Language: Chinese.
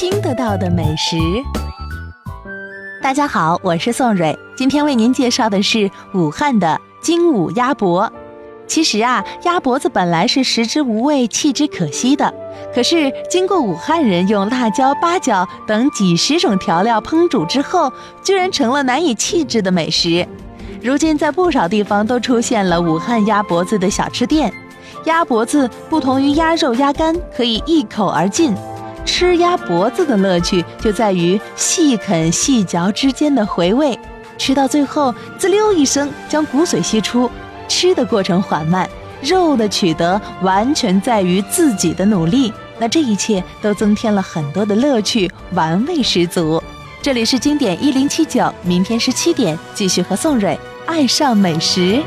听得到的美食。大家好，我是宋蕊，今天为您介绍的是武汉的精武鸭脖。其实啊，鸭脖子本来是食之无味，弃之可惜的。可是经过武汉人用辣椒、八角等几十种调料烹煮之后，居然成了难以弃之的美食。如今在不少地方都出现了武汉鸭脖子的小吃店。鸭脖子不同于鸭肉、鸭肝，可以一口而尽。吃鸭脖子的乐趣就在于细啃细嚼之间的回味，吃到最后滋溜一声将骨髓吸出。吃的过程缓慢，肉的取得完全在于自己的努力。那这一切都增添了很多的乐趣，玩味十足。这里是经典一零七九，明天十七点继续和宋蕊爱上美食。